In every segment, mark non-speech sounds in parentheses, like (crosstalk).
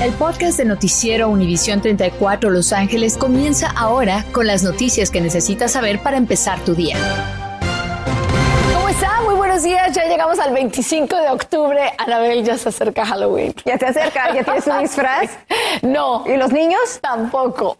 El podcast de Noticiero Univisión 34 Los Ángeles comienza ahora con las noticias que necesitas saber para empezar tu día. ¿Cómo está? Muy buenos días. Ya llegamos al 25 de octubre. Anabel, ya se acerca Halloween. ¿Ya te acerca? ¿Ya tienes un disfraz? (laughs) No. ¿Y los niños? Tampoco.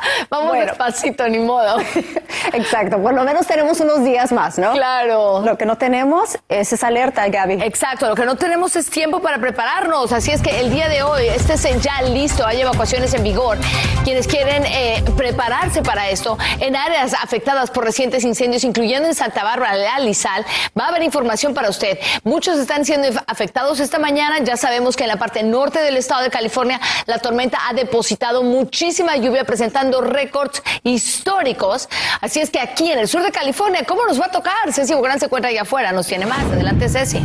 (laughs) Vamos bueno. despacito, ni modo. (laughs) Exacto, por lo menos tenemos unos días más, ¿no? Claro. Lo que no tenemos es esa alerta, Gaby. Exacto, lo que no tenemos es tiempo para prepararnos. Así es que el día de hoy, este es ya listo, hay evacuaciones en vigor. Quienes quieren eh, prepararse para esto, en áreas afectadas por recientes incendios, incluyendo en Santa Bárbara, la Lizal, va a haber información para usted. Muchos están siendo afectados esta mañana. Ya sabemos que en la parte norte del estado de California, la tormenta ha depositado muchísima lluvia presentando récords históricos. Así es que aquí en el sur de California, ¿cómo nos va a tocar? Ceci Bográn se encuentra allá afuera, nos tiene más. Adelante, Ceci.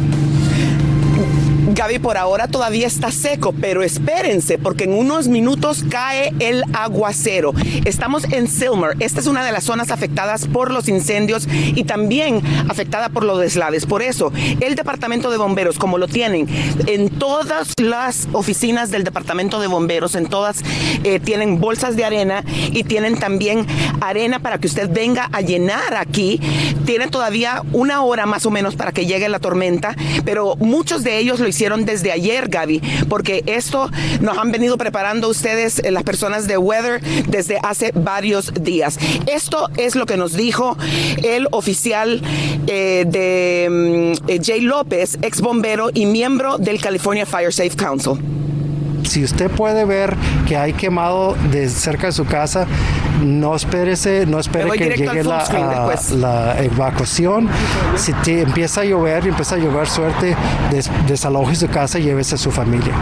Gaby, por ahora todavía está seco, pero espérense, porque en unos minutos cae el aguacero. Estamos en Silmer. Esta es una de las zonas afectadas por los incendios y también afectada por los deslaves. Por eso, el Departamento de Bomberos, como lo tienen en todas las oficinas del Departamento de Bomberos, en todas eh, tienen bolsas de arena y tienen también arena para que usted venga a llenar aquí. Tienen todavía una hora más o menos para que llegue la tormenta, pero muchos de ellos lo hicieron desde ayer, Gaby, porque esto nos han venido preparando ustedes, eh, las personas de Weather, desde hace varios días. Esto es lo que nos dijo el oficial eh, de mm, eh, Jay López, ex bombero y miembro del California Fire Safe Council si usted puede ver que hay quemado de cerca de su casa, no espérese, no espere que llegue la, evacuación. Si empieza a llover y empieza a llover suerte, desaloje su casa y llévese a su familia.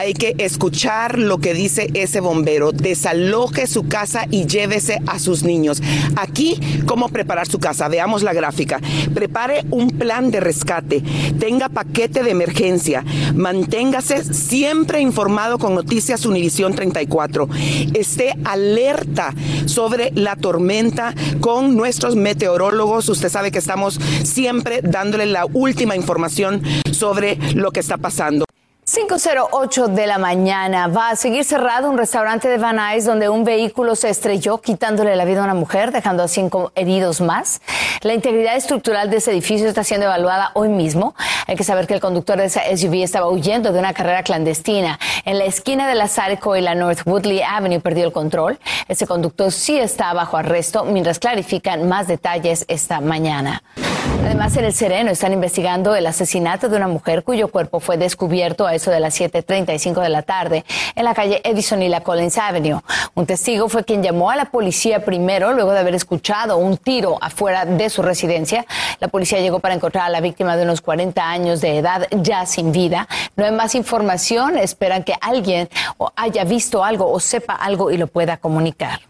Hay que escuchar lo que dice ese bombero. Desaloje su casa y llévese a sus niños. Aquí, cómo preparar su casa. Veamos la gráfica. Prepare un plan de rescate. Tenga paquete de emergencia. Manténgase siempre informado con Noticias Univisión 34. Esté alerta sobre la tormenta con nuestros meteorólogos. Usted sabe que estamos siempre dándole la última información sobre lo que está pasando. 5.08 de la mañana. Va a seguir cerrado un restaurante de Van Nuys donde un vehículo se estrelló quitándole la vida a una mujer, dejando a cinco heridos más. La integridad estructural de ese edificio está siendo evaluada hoy mismo. Hay que saber que el conductor de esa SUV estaba huyendo de una carrera clandestina. En la esquina de la Sarco y la North Woodley Avenue perdió el control. Ese conductor sí está bajo arresto mientras clarifican más detalles esta mañana. Además, en el Sereno están investigando el asesinato de una mujer cuyo cuerpo fue descubierto a de las 7.35 de la tarde en la calle Edison y la Collins Avenue. Un testigo fue quien llamó a la policía primero luego de haber escuchado un tiro afuera de su residencia. La policía llegó para encontrar a la víctima de unos 40 años de edad ya sin vida. No hay más información. Esperan que alguien haya visto algo o sepa algo y lo pueda comunicar.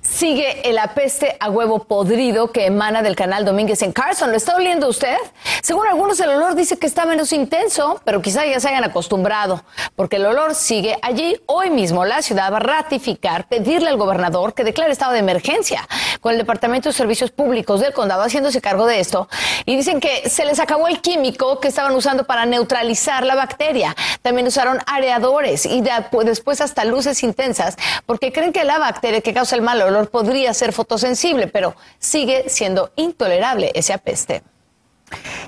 Sigue el apeste a huevo podrido que emana del canal Domínguez en Carson. ¿Lo está oliendo usted? Según algunos, el olor dice que está menos intenso, pero quizá ya se hayan acostumbrado, porque el olor sigue allí. Hoy mismo la ciudad va a ratificar, pedirle al gobernador que declare estado de emergencia con el Departamento de Servicios Públicos del Condado haciéndose cargo de esto. Y dicen que se les acabó el químico que estaban usando para neutralizar la bacteria. También usaron areadores y después hasta luces intensas, porque creen que la bacteria que causa el mal olor podría ser fotosensible, pero sigue siendo intolerable ese apeste.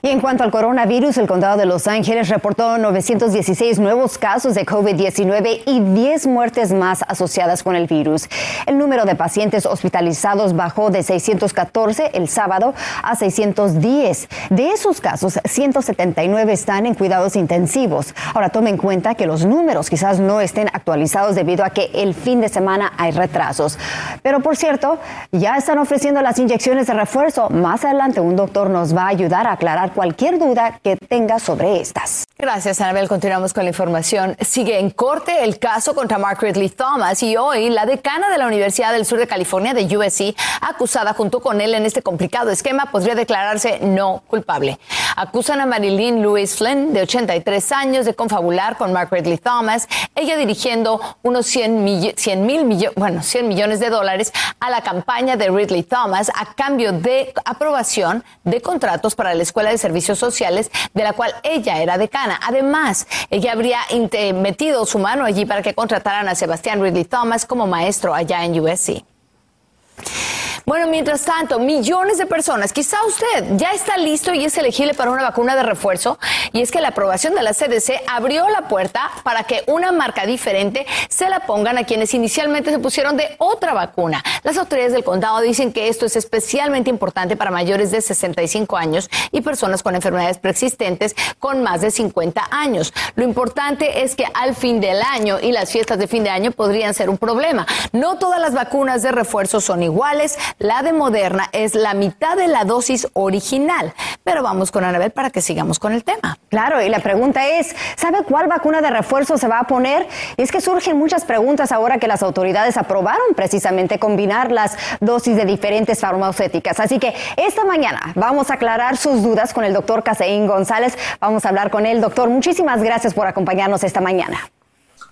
Y en cuanto al coronavirus, el condado de Los Ángeles reportó 916 nuevos casos de COVID-19 y 10 muertes más asociadas con el virus. El número de pacientes hospitalizados bajó de 614 el sábado a 610. De esos casos, 179 están en cuidados intensivos. Ahora tome en cuenta que los números quizás no estén actualizados debido a que el fin de semana hay retrasos. Pero por cierto, ya están ofreciendo las inyecciones de refuerzo. Más adelante un doctor nos va a ayudar a aclarar cualquier duda que tenga sobre estas. Gracias, Anabel. Continuamos con la información. Sigue en corte el caso contra Mark Ridley Thomas y hoy la decana de la Universidad del Sur de California de USC, acusada junto con él en este complicado esquema, podría declararse no culpable. acusan a Marilyn Louise Flynn, de 83 años, de confabular con Margaret Lee Thomas, ella dirigiendo unos 100, mil millones, bueno, 100 millones de dólares a la campaña de Ridley Thomas a cambio de aprobación de contratos para la Escuela de Servicios Sociales, de la cual ella era decana. Además, ella habría metido su mano allí para que contrataran a Sebastián Ridley Thomas como maestro allá en USC. Bueno, mientras tanto, millones de personas, quizá usted ya está listo y es elegible para una vacuna de refuerzo, y es que la aprobación de la CDC abrió la puerta para que una marca diferente se la pongan a quienes inicialmente se pusieron de otra vacuna. Las autoridades del condado dicen que esto es especialmente importante para mayores de 65 años y personas con enfermedades preexistentes con más de 50 años. Lo importante es que al fin del año y las fiestas de fin de año podrían ser un problema. No todas las vacunas de refuerzo son iguales. La de Moderna es la mitad de la dosis original. Pero vamos con Anabel para que sigamos con el tema. Claro, y la pregunta es, ¿sabe cuál vacuna de refuerzo se va a poner? Y es que surgen muchas preguntas ahora que las autoridades aprobaron precisamente combinar las dosis de diferentes farmacéuticas. Así que esta mañana vamos a aclarar sus dudas con el doctor Caseín González. Vamos a hablar con él. Doctor, muchísimas gracias por acompañarnos esta mañana.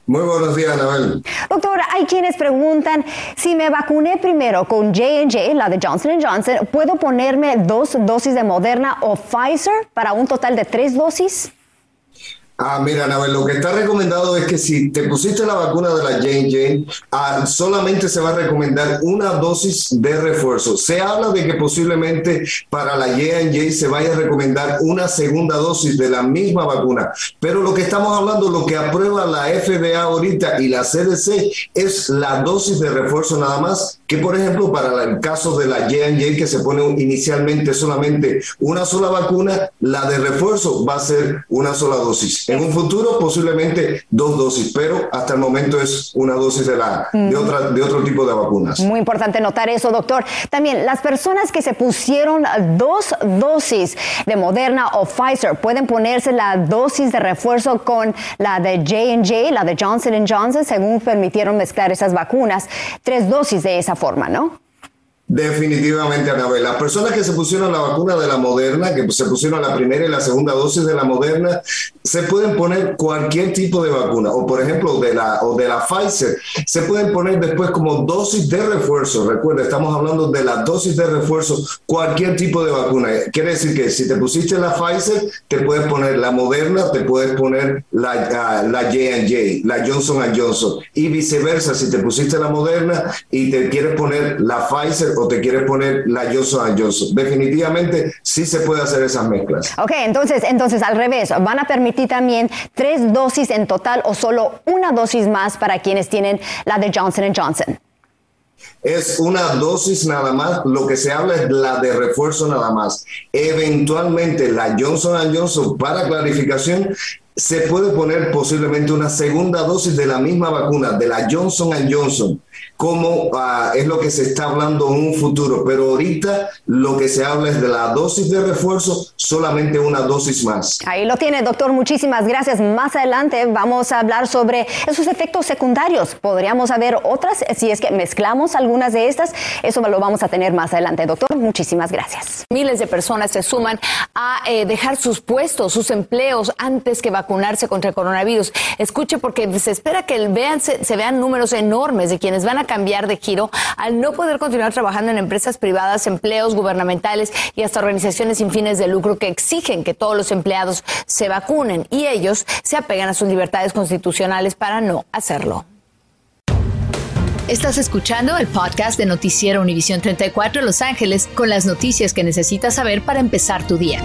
Muy buenos días, Anabel. Doctor, hay quienes preguntan, si me vacuné primero con J&J, la de Johnson Johnson, ¿puedo ponerme dos dosis de Moderna o Pfizer para un total de tres dosis? Ah, mira, Anabel, lo que está recomendado es que si te pusiste la vacuna de la J&J, ah, solamente se va a recomendar una dosis de refuerzo. Se habla de que posiblemente para la J&J se vaya a recomendar una segunda dosis de la misma vacuna. Pero lo que estamos hablando, lo que aprueba la FDA ahorita y la CDC es la dosis de refuerzo nada más, que por ejemplo para el caso de la J&J que se pone inicialmente solamente una sola vacuna, la de refuerzo va a ser una sola dosis. En un futuro posiblemente dos dosis, pero hasta el momento es una dosis de, la, de, otra, de otro tipo de vacunas. Muy importante notar eso, doctor. También las personas que se pusieron dos dosis de Moderna o Pfizer pueden ponerse la dosis de refuerzo con la de J&J, la de Johnson Johnson, según permitieron mezclar esas vacunas, tres dosis de esa forma, ¿no? Definitivamente, Anabel. Las personas que se pusieron la vacuna de la Moderna, que se pusieron la primera y la segunda dosis de la Moderna, se pueden poner cualquier tipo de vacuna, o por ejemplo de la, o de la Pfizer, se pueden poner después como dosis de refuerzo. Recuerda, estamos hablando de la dosis de refuerzo, cualquier tipo de vacuna. Quiere decir que si te pusiste la Pfizer, te puedes poner la Moderna, te puedes poner la, uh, la J&J, la Johnson Johnson, y viceversa, si te pusiste la Moderna y te quieres poner la Pfizer te quieres poner la Johnson Johnson. Definitivamente sí se puede hacer esas mezclas. Ok, entonces, entonces al revés, ¿van a permitir también tres dosis en total o solo una dosis más para quienes tienen la de Johnson Johnson? es una dosis nada más, lo que se habla es la de refuerzo nada más. Eventualmente la Johnson Johnson para clarificación se puede poner posiblemente una segunda dosis de la misma vacuna, de la Johnson Johnson, como ah, es lo que se está hablando en un futuro. Pero ahorita lo que se habla es de la dosis de refuerzo, solamente una dosis más. Ahí lo tiene, doctor. Muchísimas gracias. Más adelante vamos a hablar sobre esos efectos secundarios. Podríamos haber otras si es que mezclamos algunas de estas. Eso lo vamos a tener más adelante, doctor. Muchísimas gracias. Miles de personas se suman a eh, dejar sus puestos, sus empleos antes que vacunarse contra el coronavirus. Escuche porque se espera que vean, se, vean números enormes de quienes van cambiar de giro al no poder continuar trabajando en empresas privadas, empleos gubernamentales y hasta organizaciones sin fines de lucro que exigen que todos los empleados se vacunen y ellos se apegan a sus libertades constitucionales para no hacerlo. Estás escuchando el podcast de Noticiero Univisión 34 Los Ángeles con las noticias que necesitas saber para empezar tu día.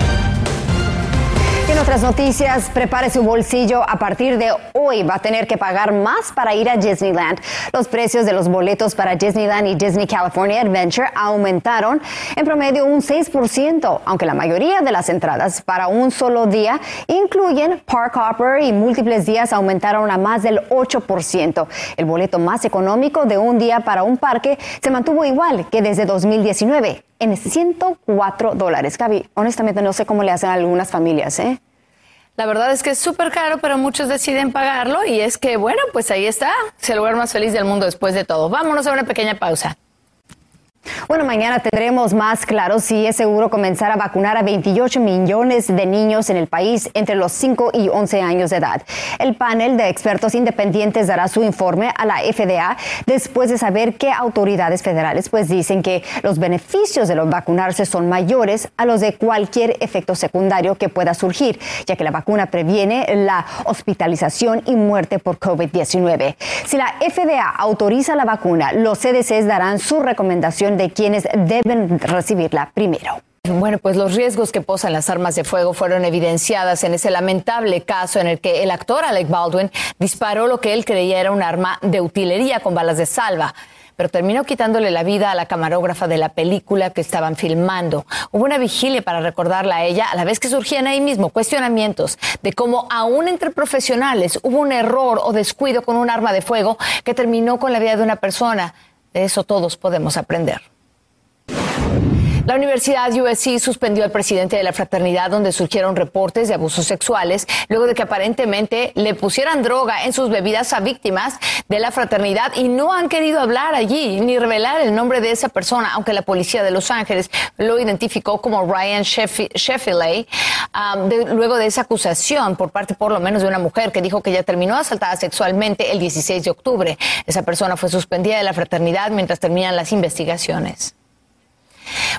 Otras noticias, prepare su bolsillo. A partir de hoy va a tener que pagar más para ir a Disneyland. Los precios de los boletos para Disneyland y Disney California Adventure aumentaron en promedio un 6%, aunque la mayoría de las entradas para un solo día incluyen Park Hopper y múltiples días aumentaron a más del 8%. El boleto más económico de un día para un parque se mantuvo igual que desde 2019 en 104 dólares. Gaby, honestamente no sé cómo le hacen a algunas familias, ¿eh? La verdad es que es súper caro, pero muchos deciden pagarlo y es que, bueno, pues ahí está, es el lugar más feliz del mundo después de todo. Vámonos a una pequeña pausa. Bueno, mañana tendremos más claro si es seguro comenzar a vacunar a 28 millones de niños en el país entre los 5 y 11 años de edad. El panel de expertos independientes dará su informe a la FDA después de saber que autoridades federales pues dicen que los beneficios de los vacunarse son mayores a los de cualquier efecto secundario que pueda surgir, ya que la vacuna previene la hospitalización y muerte por COVID-19. Si la FDA autoriza la vacuna, los CDCs darán su recomendación de quienes deben recibirla primero. Bueno, pues los riesgos que posan las armas de fuego fueron evidenciadas en ese lamentable caso en el que el actor Alec Baldwin disparó lo que él creía era un arma de utilería con balas de salva pero terminó quitándole la vida a la camarógrafa de la película que estaban filmando. Hubo una vigilia para recordarla a ella, a la vez que surgían ahí mismo cuestionamientos de cómo aún entre profesionales hubo un error o descuido con un arma de fuego que terminó con la vida de una persona. De eso todos podemos aprender. La Universidad USC suspendió al presidente de la fraternidad donde surgieron reportes de abusos sexuales luego de que aparentemente le pusieran droga en sus bebidas a víctimas de la fraternidad y no han querido hablar allí ni revelar el nombre de esa persona, aunque la policía de Los Ángeles lo identificó como Ryan Sheffley um, luego de esa acusación por parte por lo menos de una mujer que dijo que ya terminó asaltada sexualmente el 16 de octubre. Esa persona fue suspendida de la fraternidad mientras terminan las investigaciones.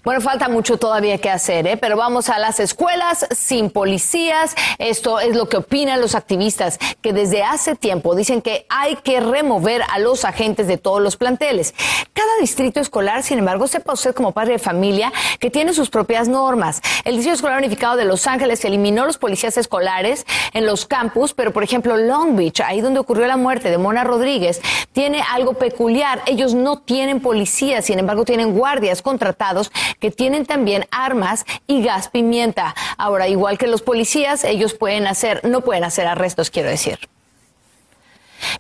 Bueno, falta mucho todavía que hacer, ¿eh? pero vamos a las escuelas sin policías. Esto es lo que opinan los activistas, que desde hace tiempo dicen que hay que remover a los agentes de todos los planteles. Cada distrito escolar, sin embargo, sepa usted como padre de familia que tiene sus propias normas. El Distrito Escolar Unificado de Los Ángeles eliminó los policías escolares en los campus, pero por ejemplo Long Beach, ahí donde ocurrió la muerte de Mona Rodríguez, tiene algo peculiar. Ellos no tienen policías, sin embargo tienen guardias contratados que tienen también armas y gas pimienta. Ahora, igual que los policías, ellos pueden hacer, no pueden hacer arrestos, quiero decir.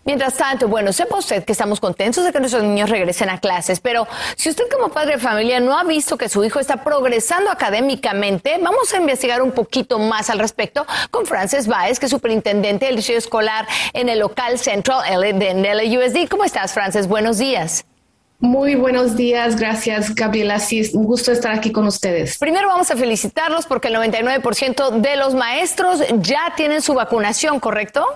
Mientras tanto, bueno, sepa usted que estamos contentos de que nuestros niños regresen a clases, pero si usted como padre de familia no ha visto que su hijo está progresando académicamente, vamos a investigar un poquito más al respecto con Frances Baez, que es superintendente del distrito escolar en el local Central de LAUSD. ¿Cómo estás, Frances? Buenos días. Muy buenos días, gracias Gabriela. Sí, es un gusto estar aquí con ustedes. Primero vamos a felicitarlos porque el 99% de los maestros ya tienen su vacunación, ¿correcto?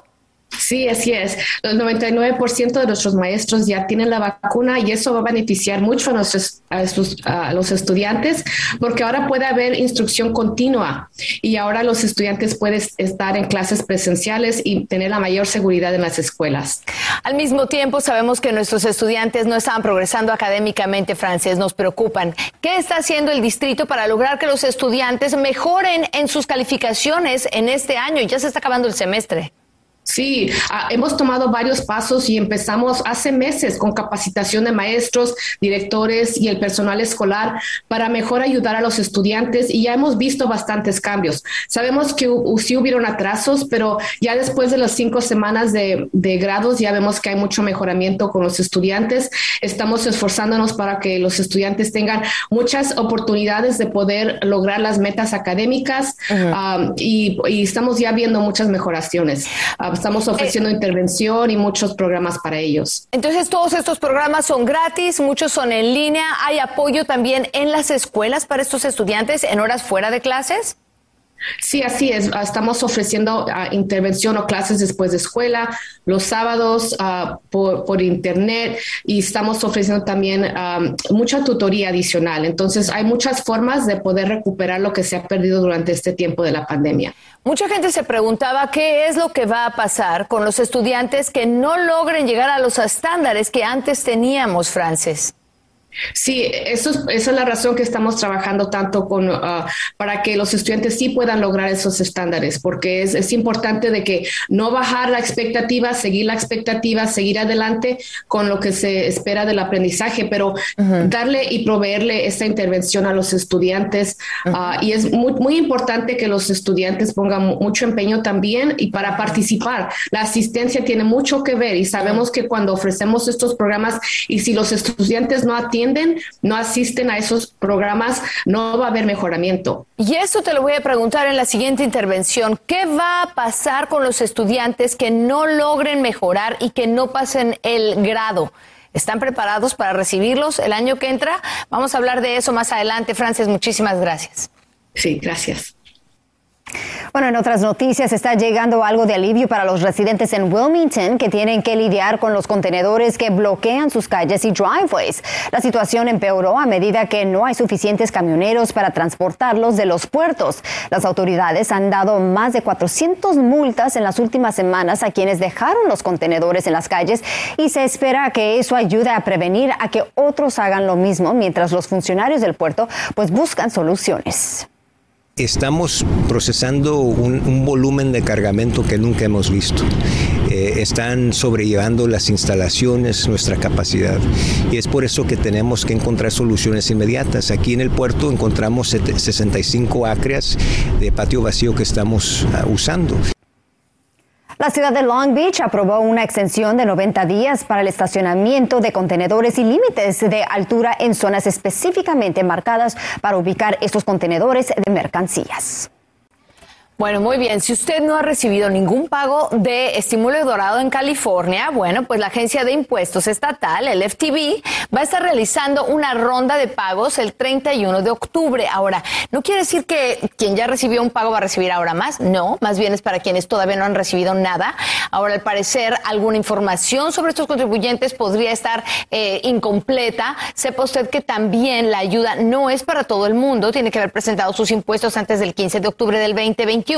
Sí, así es. El 99% de nuestros maestros ya tienen la vacuna y eso va a beneficiar mucho a, nuestros, a, los estudiantes porque ahora puede haber instrucción continua y ahora los estudiantes pueden estar en clases presenciales y tener la mayor seguridad en las escuelas. Al mismo tiempo, sabemos que nuestros estudiantes no estaban progresando académicamente, Frances, nos preocupan. ¿Qué está haciendo el distrito para lograr que los estudiantes mejoren en sus calificaciones en este año? Ya se está acabando el semestre. Sí, ah, hemos tomado varios pasos y empezamos hace meses con capacitación de maestros, directores y el personal escolar para mejor ayudar a los estudiantes y ya hemos visto bastantes cambios. Sabemos que sí hubieron atrasos, pero ya después de las cinco semanas de, de grados ya vemos que hay mucho mejoramiento con los estudiantes. Estamos esforzándonos para que los estudiantes tengan muchas oportunidades de poder lograr las metas académicas ah, y, estamos ya viendo muchas mejoraciones. Estamos ofreciendo eh, intervención y muchos programas para ellos. Entonces, todos estos programas son gratis, muchos son en línea. ¿Hay apoyo también en las escuelas para estos estudiantes en horas fuera de clases? Sí, así es. Ah, estamos ofreciendo ah, intervención o clases después de escuela, los sábados ah, por, internet y estamos ofreciendo también mucha tutoría adicional. Entonces, hay muchas formas de poder recuperar lo que se ha perdido durante este tiempo de la pandemia. Mucha gente se preguntaba qué es lo que va a pasar con los estudiantes que no logren llegar a los estándares que antes teníamos, Frances. Sí, eso esa es la razón que estamos trabajando tanto con ah, para que los estudiantes sí puedan lograr esos estándares, porque es, es, importante de que no bajar la expectativa, seguir la expectativa, seguir adelante con lo que se espera del aprendizaje, pero darle y proveerle esta intervención a los estudiantes. Ah, y es muy, muy importante que los estudiantes pongan mucho empeño también y para participar. La asistencia tiene mucho que ver y sabemos que cuando ofrecemos estos programas y si los estudiantes no atienden, no asisten a esos programas, no va a haber mejoramiento. Y esto te lo voy a preguntar en la siguiente intervención. ¿Qué va a pasar con los estudiantes que no logren mejorar y que no pasen el grado? ¿Están preparados para recibirlos el año que entra? Vamos a hablar de eso más adelante. Frances, muchísimas gracias. Sí, gracias. Bueno, en otras noticias está llegando algo de alivio para los residentes en Wilmington que tienen que lidiar con los contenedores que bloquean sus calles y driveways. La situación empeoró a medida que no hay suficientes camioneros para transportarlos de los puertos. Las autoridades han dado más de 400 multas en las últimas semanas a quienes dejaron los contenedores en las calles y se espera que eso ayude a prevenir a que otros hagan lo mismo mientras los funcionarios del puerto pues buscan soluciones. Estamos procesando un, volumen de cargamento que nunca hemos visto. Eh, están sobrellevando las instalaciones, nuestra capacidad. Y es por eso que tenemos que encontrar soluciones inmediatas. Aquí en el puerto encontramos 65 acres de patio vacío que estamos ah, usando. La ciudad de Long Beach aprobó una extensión de 90 días para el estacionamiento de contenedores y límites de altura en zonas específicamente marcadas para ubicar estos contenedores de mercancías. Bueno, muy bien. Si usted no ha recibido ningún pago de estímulo dorado en California, bueno, pues la Agencia de Impuestos Estatal, el FTB, va a estar realizando una ronda de pagos el 31 de octubre. Ahora, no quiere decir que quien ya recibió un pago va a recibir ahora más. No, más bien es para quienes todavía no han recibido nada. Ahora, al parecer, alguna información sobre estos contribuyentes podría estar eh, incompleta. Sepa usted que también la ayuda no es para todo el mundo. Tiene que haber presentado sus impuestos antes del 15 de octubre del 2021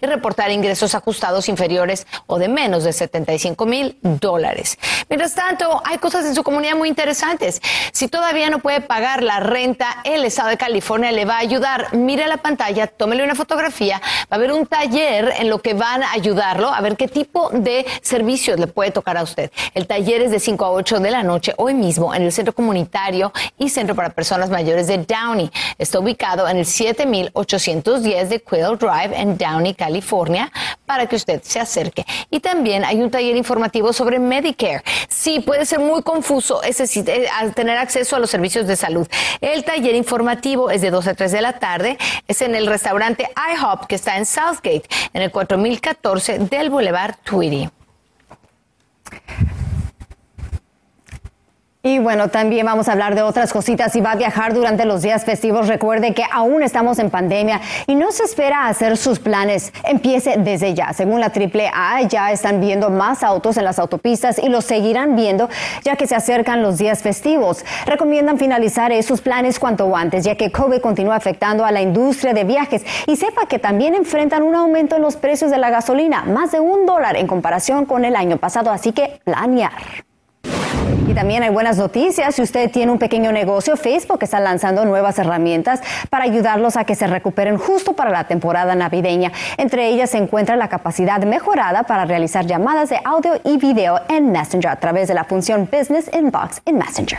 y reportar ingresos ajustados inferiores o de menos de 75 mil dólares. Mientras tanto, hay cosas en su comunidad muy interesantes. Si todavía no puede pagar la renta, el Estado de California le va a ayudar. Mire la pantalla, tómele una fotografía, va a haber un taller en lo que van a ayudarlo a ver qué tipo de servicios le puede tocar a usted. El taller es de 5 a 8 de la noche hoy mismo en el Centro Comunitario y Centro para Personas Mayores de Downey. Está ubicado en el 7810 de Quill Drive en Downey, California, para que usted se acerque. Y también hay un taller informativo sobre Medicare. Sí, puede ser muy confuso ese, eh, tener acceso a los servicios de salud. El taller informativo es de 2 a 3 de la tarde. Es en el restaurante IHOP que está en Southgate, en el 4014 del Boulevard Tweedy. Y bueno, también vamos a hablar de otras cositas. Si va a viajar durante los días festivos, recuerde que aún estamos en pandemia y no se espera hacer sus planes. Empiece desde ya. Según la AAA, ya están viendo más autos en las autopistas y los seguirán viendo ya que se acercan los días festivos. Recomiendan finalizar esos planes cuanto antes, ya que COVID continúa afectando a la industria de viajes. Y sepa que también enfrentan un aumento en los precios de la gasolina, más de un dólar en comparación con el año pasado. Así que planear. Y también hay buenas noticias. Si usted tiene un pequeño negocio, Facebook está lanzando nuevas herramientas para ayudarlos a que se recuperen justo para la temporada navideña. Entre ellas se encuentra la capacidad mejorada para realizar llamadas de audio y video en Messenger a través de la función Business Inbox en Messenger.